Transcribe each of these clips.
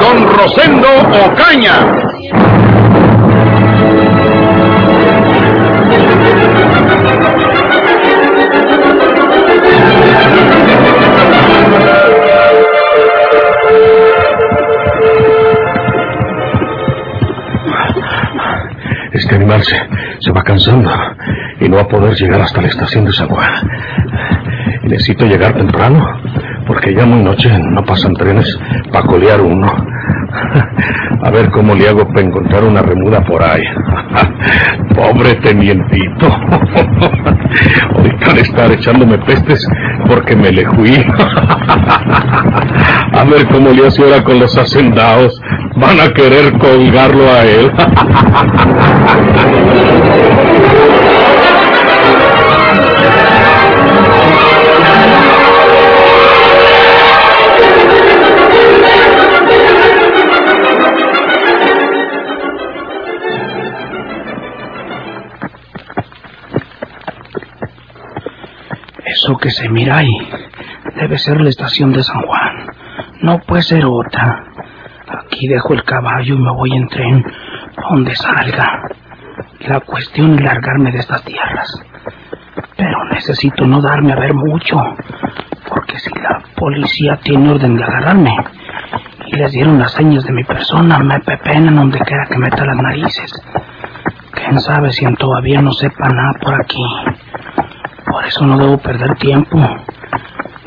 don Rosendo Ocaña. Este animal se, se va cansando y no va a poder llegar hasta la estación de San Juan. Necesito llegar temprano porque ya muy noche no pasan trenes para colear uno. A ver cómo le hago para encontrar una remuda por ahí. Pobre tenientito. Ahorita de estar echándome pestes porque me le fui. A ver cómo le hace ahora con los hacendados. Van a querer colgarlo a él. Que se mira ahí debe ser la estación de San Juan. No puede ser otra. Aquí dejo el caballo y me voy en tren donde salga. La cuestión es largarme de estas tierras. Pero necesito no darme a ver mucho, porque si la policía tiene orden de agarrarme y les dieron las señas de mi persona, me pepenan donde quiera que meta las narices. Quién sabe si todavía no sepa nada por aquí. Por eso no debo perder tiempo.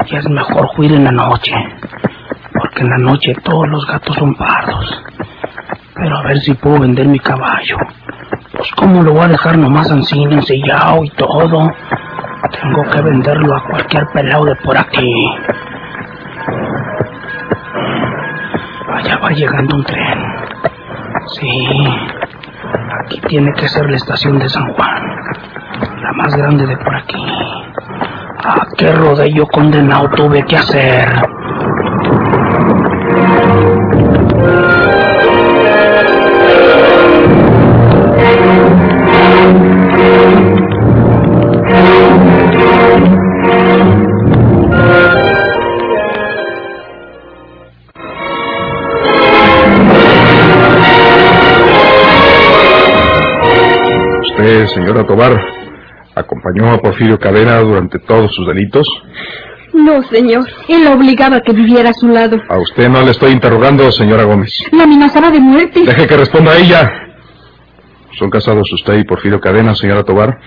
Y es mejor huir en la noche. Porque en la noche todos los gatos son pardos. Pero a ver si puedo vender mi caballo. Pues cómo lo voy a dejar nomás así, ensillado y todo. Tengo que venderlo a cualquier pelado de por aquí. Allá va llegando un tren. Sí. Aquí tiene que ser la estación de San Juan. Más grande de por aquí. ¿A qué rodillo condenado tuve que hacer? A Porfirio Cadena durante todos sus delitos. No, señor. Él obligaba a que viviera a su lado. A usted no le estoy interrogando, señora Gómez. La amenazaba de muerte. Deje que responda ella. ¿Son casados usted y Porfirio Cadena, señora Tobar?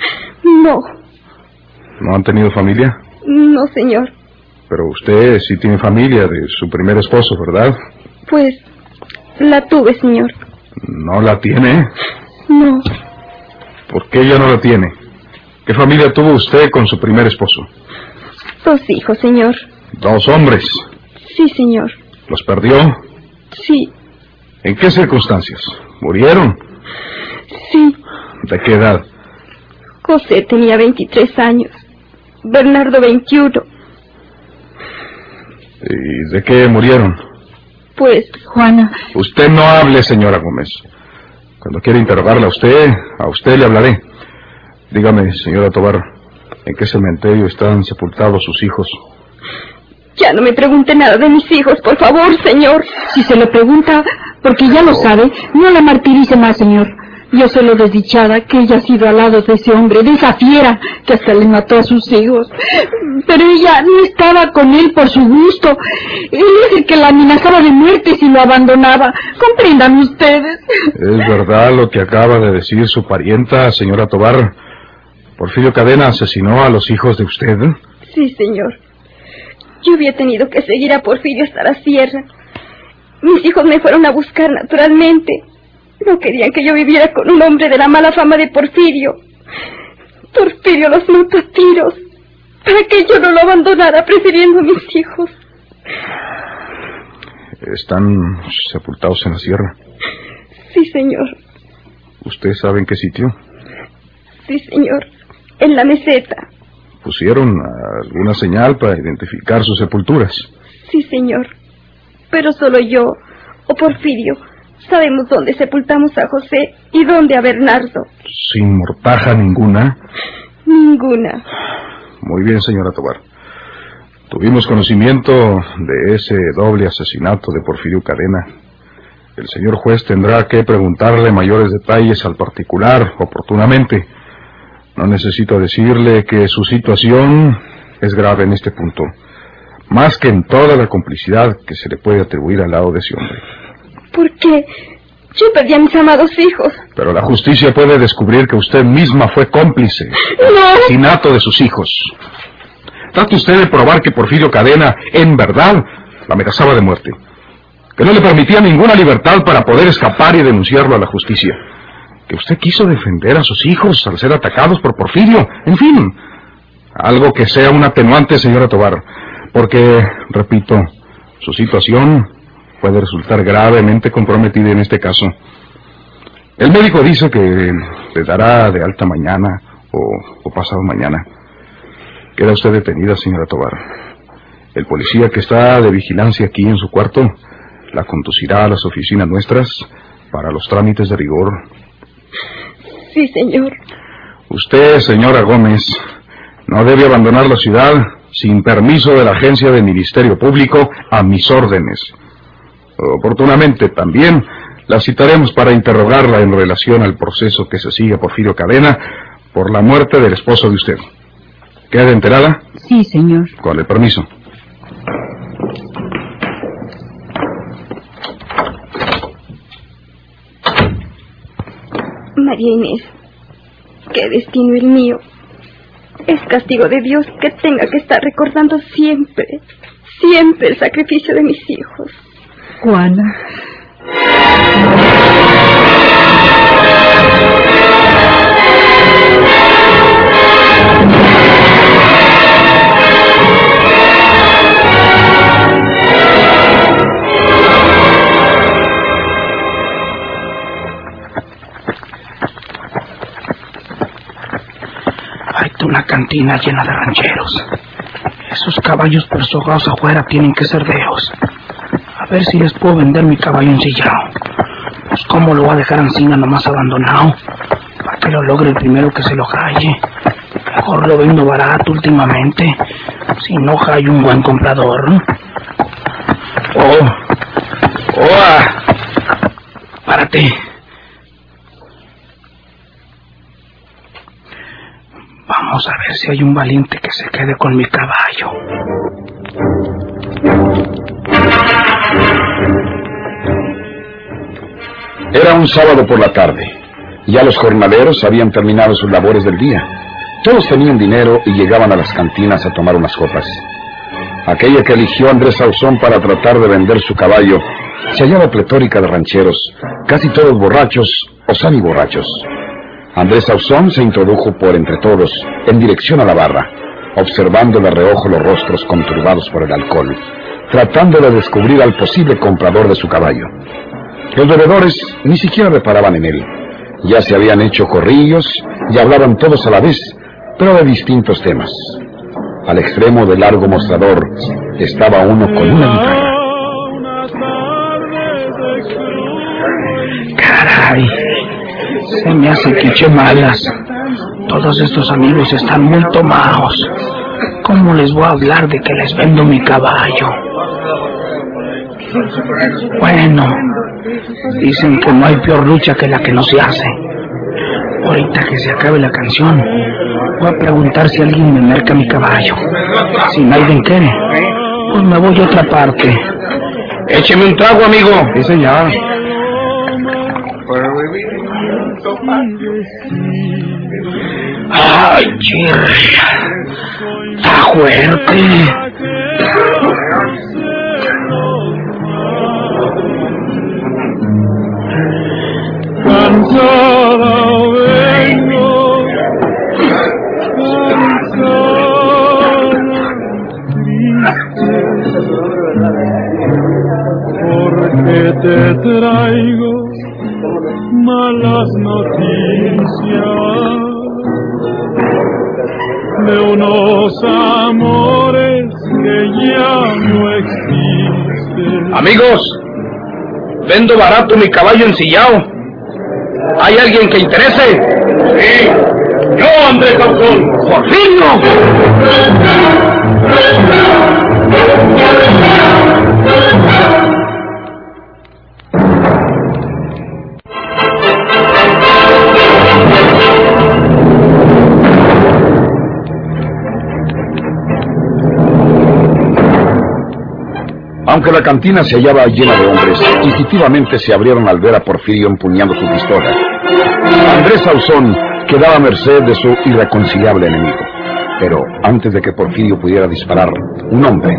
No, ¿No han tenido familia? no, señor. Pero usted sí tiene familia de su primer esposo, ¿verdad? Pues la tuve, señor. ¿No la tiene? No, ¿Por qué ella no la tiene? ¿Qué familia tuvo usted con su primer esposo? dos hijos, señor. Dos hombres. Sí, señor. ¿Los perdió? Sí, ¿En qué circunstancias? ¿Murieron? sí. ¿De qué edad? José tenía 23 años. Bernardo 21. ¿Y de qué murieron? Pues, Juana, Usted no hable, señora Gómez. Cuando quiera interrogarla a usted, a usted le hablaré. Dígame, señora Tobar, ¿en qué cementerio están sepultados sus hijos? ya no me pregunte nada de mis hijos, por favor, señor. Si se lo pregunta, porque ya lo sabe, no la martirice más, señor. Yo sé lo desdichada que ella ha sido al lado de ese hombre, de esa fiera, que hasta le mató a sus hijos. Pero ella no estaba con él por su gusto. Él es el que la amenazaba de muerte si lo abandonaba. Comprendan ustedes. ¿Es verdad lo que acaba de decir su parienta, señora Tobar? ¿Porfirio Cadena asesinó a los hijos de usted? Sí, señor. Yo había tenido que seguir a Porfirio hasta la sierra. Mis hijos me fueron a buscar naturalmente. No querían que yo viviera con un hombre de la mala fama de Porfirio. Porfirio los mató a tiros para que yo no lo abandonara prefiriendo a mis hijos. Están sepultados en la sierra. Sí, señor. ¿Usted sabe en qué sitio? Sí, señor. En la meseta. ¿Pusieron alguna señal para identificar sus sepulturas? Sí, señor. Pero solo yo, o Porfirio, sabemos dónde sepultamos a José y dónde a Bernardo. ¿Sin mortaja ninguna? Ninguna. Muy bien, señora Tobar. Tuvimos conocimiento de ese doble asesinato de Porfirio Cadena. El señor juez tendrá que preguntarle mayores detalles al particular oportunamente. No necesito decirle que su situación es grave en este punto, más que en toda la complicidad que se le puede atribuir al lado de ese hombre. ¿Por qué? Yo perdí a mis amados hijos. Pero la justicia puede descubrir que usted misma fue cómplice del No. asesinato de sus hijos. Trate usted de probar que Porfirio Cadena, en verdad, la amenazaba de muerte. Que no le permitía ninguna libertad para poder escapar y denunciarlo a la justicia. Que usted quiso defender a sus hijos al ser atacados por Porfirio. En fin, algo que sea un atenuante, señora Tobar. Porque, repito, su situación puede resultar gravemente comprometida en este caso. El médico dice que le dará de alta mañana o, pasado mañana. Queda usted detenida, señora Tobar. El policía que está de vigilancia aquí en su cuarto la conducirá a las oficinas nuestras para los trámites de rigor. Sí, señor. Usted, señora Gómez, no debe abandonar la ciudad sin permiso de la agencia del Ministerio Público a mis órdenes. Oportunamente también la citaremos para interrogarla en relación al proceso que se sigue a Porfirio Cadena por la muerte del esposo de usted. ¿Queda enterada? Sí, señor. Con el permiso. María Inés, qué destino el mío. Es castigo de Dios que tenga que estar recordando siempre, siempre el sacrificio de mis hijos. Juana. Cantina llena de rancheros. Esos caballos persogados afuera tienen que ser deos. A ver si les puedo vender mi caballo ensillado. Pues cómo lo va a dejar encima nomás abandonado. Para que lo logre el primero que se lo calle. Mejor lo vendo barato últimamente. Si no hay un buen comprador. Oh. Oh. ah. Párate. Vamos a ver si hay un valiente que se quede con mi caballo. Era un sábado por la tarde. Ya los jornaleros habían terminado sus labores del día. Todos tenían dinero y llegaban a las cantinas a tomar unas copas. Aquella que eligió Andrés Sauzón para tratar de vender su caballo se hallaba pletórica de rancheros, casi todos borrachos o semi-borrachos. Andrés Sauzón se introdujo por entre todos, en dirección a la barra, observando de reojo los rostros conturbados por el alcohol, tratando de descubrir al posible comprador de su caballo. Los bebedores ni siquiera reparaban en él. Ya se habían hecho corrillos y hablaban todos a la vez, pero de distintos temas. Al extremo del largo mostrador estaba uno con una guitarra. Caray, se me hace que eché malas. Todos estos amigos están muy tomados. ¿Cómo les voy a hablar de que les vendo mi caballo? Bueno, dicen que no hay peor lucha que la que no se hace. Ahorita que se acabe la canción, voy a preguntar si alguien me merca mi caballo. Si nadie quiere, pues me voy a otra parte. Écheme un trago, amigo. Sí, señor. Ay, chirria. Está fuerte. Cansada vengo, cansada, triste, te traigo malas noticias de unos amores que ya no existen. Amigos, vendo barato mi caballo ensillado. ¿Hay alguien que interese? Sí, yo, Andrés Sauzón. ¡Porfirio! Aunque la cantina se hallaba llena de hombres, instintivamente se abrieron al ver a Porfirio empuñando su pistola. Andrés Sauzón quedaba a merced de su irreconciliable enemigo. Pero antes de que Porfirio pudiera disparar, un hombre,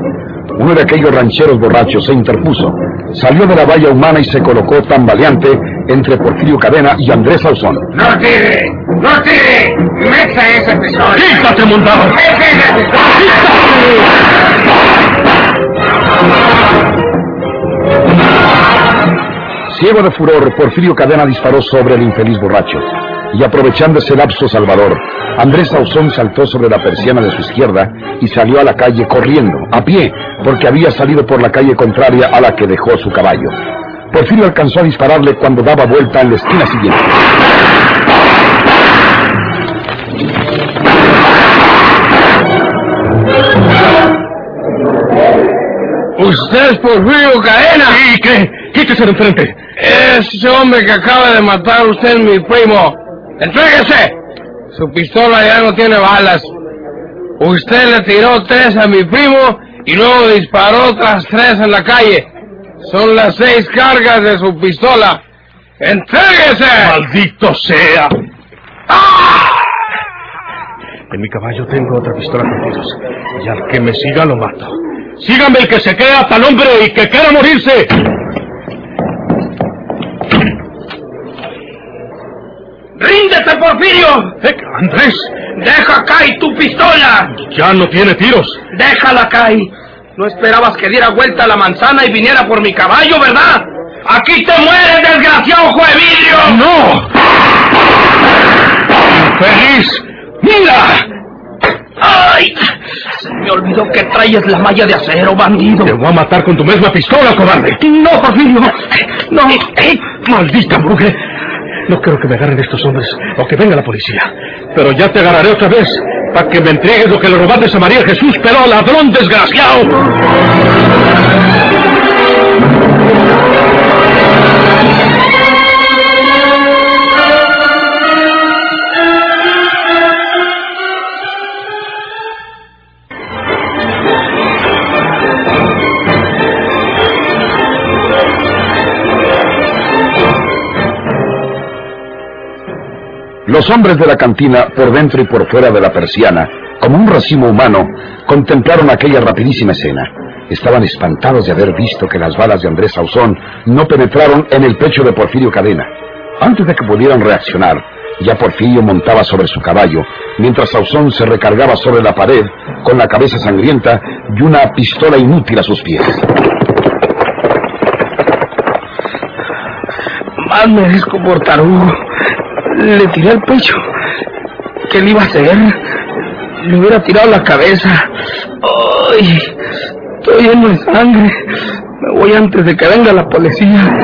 uno de aquellos rancheros borrachos, se interpuso, salió de la valla humana y se colocó tambaleante entre Porfirio Cadena y Andrés Sauzón. ¡No tire! ¡No tire! ¡Meta esa pistola! ¡Quítate, montado! ¡Meta esa Ciego de furor, Porfirio Cadena disparó sobre el infeliz borracho. Y aprovechando ese lapso salvador, Andrés Sauzón saltó sobre la persiana de su izquierda y salió a la calle corriendo, a pie, porque había salido por la calle contraria a la que dejó su caballo. Porfirio alcanzó a dispararle cuando daba vuelta en la esquina siguiente. ¿Usted es Porfirio Cadena? Quítese de enfrente. Ese hombre que acaba de matar a usted es mi primo. ¡Entréguese! Su pistola ya no tiene balas. Usted le tiró tres a mi primo y luego disparó otras tres en la calle. Son las seis cargas de su pistola. ¡Entréguese! ¡Maldito sea! En mi caballo tengo otra pistola con tiros. Y al que me siga lo mato. Síganme el que se crea tal hombre y que quiera morirse. Porfirio! Eh, Andrés, ¡Deja caer tu pistola! ya no tiene tiros. ¡Déjala caer! No esperabas que diera vuelta a la manzana y viniera por mi caballo, ¿verdad? ¡Aquí te mueres, desgraciado ojo de vidrio! ¡No! ¡Feliz! ¡Mira! ¡Ay! Se me olvidó que traes la malla de acero, bandido. Te voy a matar con tu misma pistola, cobarde. No, Porfirio. No. ¡Maldita mujer! No quiero que me agarren estos hombres o que venga la policía. Pero ya te agarraré otra vez para que me entregues lo que le robaste a María Jesús, pero ladrón desgraciado. Los hombres de la cantina, por dentro y por fuera de la persiana, como un racimo humano, contemplaron aquella rapidísima escena. Estaban espantados de haber visto que las balas de Andrés Sauzón no penetraron en el pecho de Porfirio Cadena. Antes de que pudieran reaccionar, ya Porfirio montaba sobre su caballo, mientras Sauzón se recargaba sobre la pared con la cabeza sangrienta y una pistola inútil a sus pies. Más tarugo. Le tiré al pecho. ¿Qué le iba a hacer? Le hubiera tirado la cabeza. ¡Ay! Estoy lleno de sangre. Me voy antes de que venga la policía.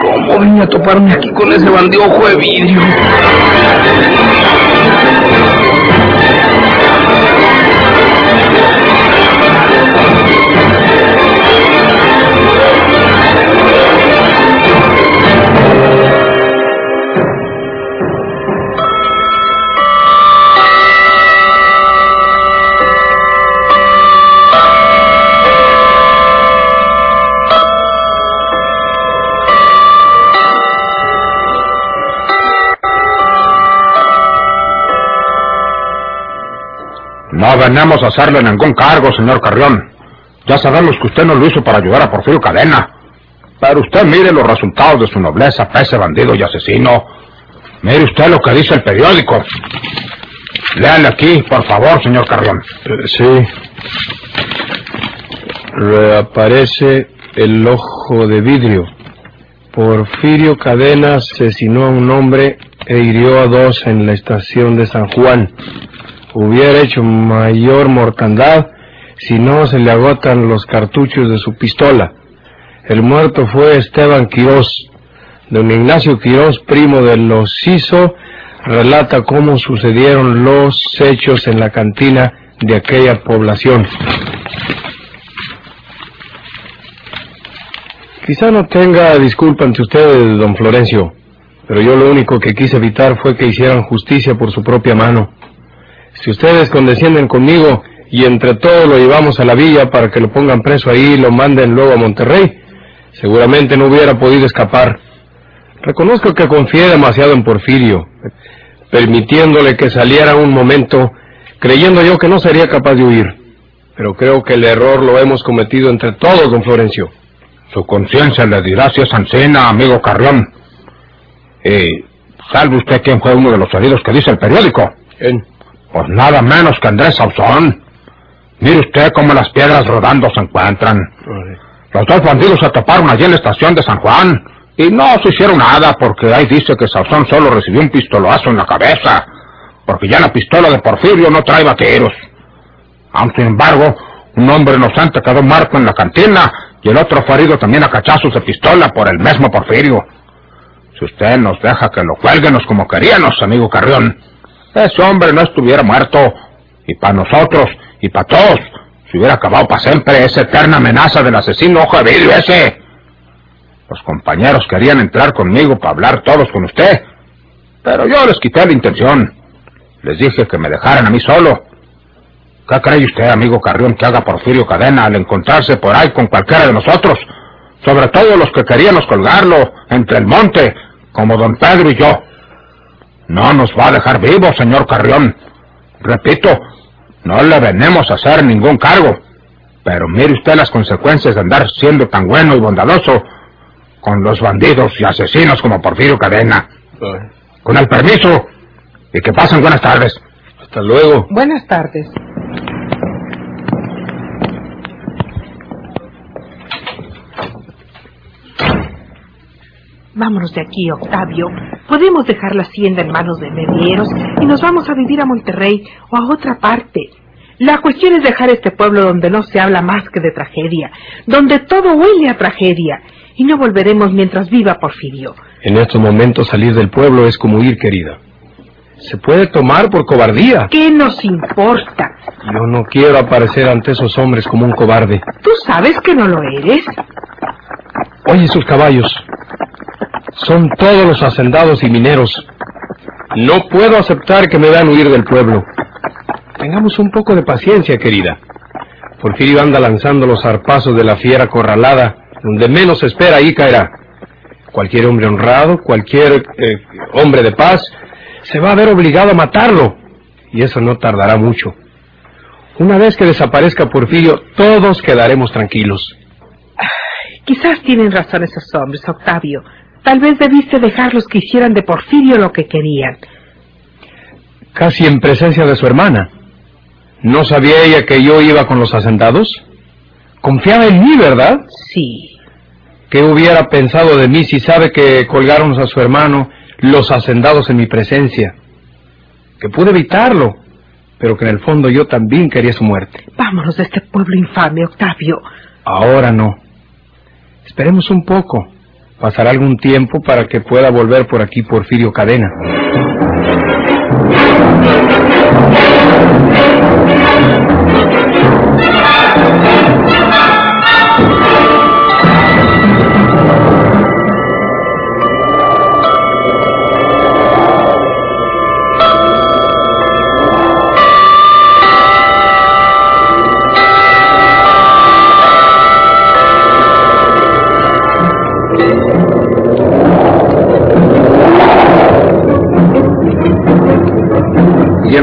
¿Cómo vine a toparme aquí con ese bandido de vidrio? No venimos a hacerle ningún cargo, señor Carrión. Ya sabemos que usted no lo hizo para ayudar a Porfirio Cadena. Pero usted mire los resultados de su nobleza, pese bandido y asesino. Mire usted lo que dice el periódico. Léale aquí, por favor, señor Carrión. sí. Reaparece el ojo de vidrio. Porfirio Cadena asesinó a un hombre e hirió a dos en la estación de San Juan. Hubiera hecho mayor mortandad si no se le agotan los cartuchos de su pistola. El muerto fue Esteban Quirós. Don Ignacio Quirós, primo de los Ciso, relata cómo sucedieron los hechos en la cantina de aquella población. Quizá no tenga disculpa ante ustedes, don Florencio, pero yo lo único que quise evitar fue que hicieran justicia por su propia mano. Si ustedes condescienden conmigo y entre todos lo llevamos a la villa para que lo pongan preso ahí y lo manden luego a Monterrey, seguramente no hubiera podido escapar. Reconozco que confié demasiado en Porfirio, permitiéndole que saliera un momento, creyendo yo que no sería capaz de huir. Pero creo que el error lo hemos cometido entre todos, don Florencio. Su conciencia le dirá si es ancina, amigo Carrión. Y salve usted quién fue uno de los heridos que dice el periódico. ¿Quién? Pues nada menos que Andrés Sauzón. Mire usted cómo las piedras rodando se encuentran. Los dos bandidos se toparon allí en la estación de San Juan y no se hicieron nada porque ahí dice que Sauzón solo recibió un pistolazo en la cabeza porque ya la pistola de Porfirio no trae vaqueros. Aun sin embargo, un hombre inocente quedó muerto en la cantina y el otro fue herido también a cachazos de pistola por el mismo Porfirio. Si usted nos deja que lo cuélguenos como queríamos, amigo Carrión, ese hombre no estuviera muerto y para nosotros y para todos se hubiera acabado para siempre esa eterna amenaza del asesino ojo de vidrio ese. Los compañeros querían entrar conmigo para hablar todos con usted, pero yo les quité la intención. Les dije que me dejaran a mí solo. ¿Qué cree usted, amigo Carrión, que haga Porfirio Cadena al encontrarse por ahí con cualquiera de nosotros? Sobre todo los que queríamos colgarlo entre el monte, como don Pedro y yo. No nos va a dejar vivos, señor Carrión. Repito, no le venemos a hacer ningún cargo. Pero mire usted las consecuencias de andar siendo tan bueno y bondadoso con los bandidos y asesinos como Porfirio Cadena. Con el permiso. Y que pasen buenas tardes. Hasta luego. Buenas tardes. Vámonos de aquí, Octavio. Podemos dejar la hacienda en manos de medieros y nos vamos a vivir a Monterrey o a otra parte. La cuestión es dejar este pueblo donde no se habla más que de tragedia, donde todo huele a tragedia, y no volveremos mientras viva Porfirio. En estos momentos salir del pueblo es como huir, querida. Se puede tomar por cobardía. ¿Qué nos importa? Yo no quiero aparecer ante esos hombres como un cobarde. ¿Tú sabes que no lo eres? Oye, sus caballos. Son todos los hacendados y mineros. No puedo aceptar que me vean huir del pueblo. Tengamos un poco de paciencia, querida. Porfirio anda lanzando los zarpazos de la fiera corralada. Donde menos espera, ahí caerá. Cualquier hombre honrado, cualquier eh, hombre de paz, se va a ver obligado a matarlo. Y eso no tardará mucho. Una vez que desaparezca Porfirio, todos quedaremos tranquilos. Quizás tienen razón esos hombres, Octavio. Tal vez debiste dejarlos que hicieran de Porfirio lo que querían. Casi en presencia de su hermana. ¿No sabía ella que yo iba con los asentados? Confiaba en mí, ¿verdad? Sí. ¿Qué hubiera pensado de mí si sabe que colgaron a su hermano los hacendados en mi presencia? Que pude evitarlo, pero que en el fondo yo también quería su muerte. Vámonos de este pueblo infame, Octavio. Ahora no. Esperemos un poco. Pasará algún tiempo para que pueda volver por aquí Porfirio Cadena.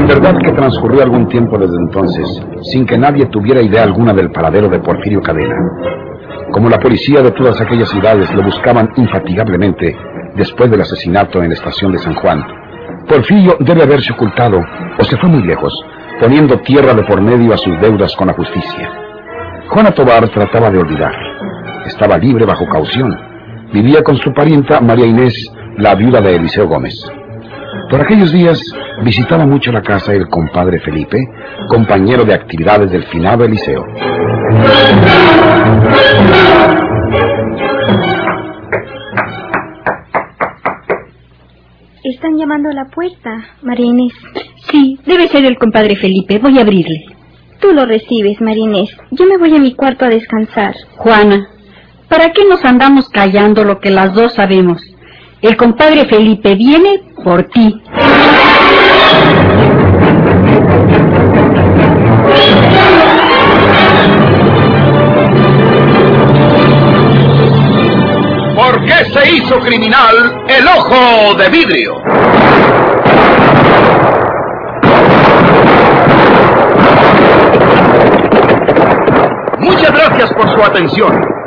Verdad que transcurrió algún tiempo desde entonces, sin que nadie tuviera idea alguna del paradero de Porfirio Cadena. Como la policía de todas aquellas ciudades lo buscaban infatigablemente después del asesinato en la estación de San Juan, Porfirio debe haberse ocultado o se fue muy lejos, poniendo tierra de por medio a sus deudas con la justicia. Juana Tobar trataba de olvidar. Estaba libre bajo caución, vivía con su parienta María Inés, la viuda de Eliseo Gómez. Por aquellos días visitaba mucho la casa el compadre Felipe, compañero de actividades del finado Eliseo. Están llamando a la puerta, María Inés. Sí, debe ser el compadre Felipe. Voy a abrirle. Tú lo recibes, María Inés. Yo me voy a mi cuarto a descansar. Juana, ¿para qué nos andamos callando lo que las dos sabemos? El compadre Felipe viene por ti. ¿Por qué se hizo criminal el ojo de vidrio? Muchas gracias por su atención.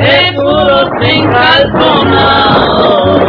de puros encalzonados.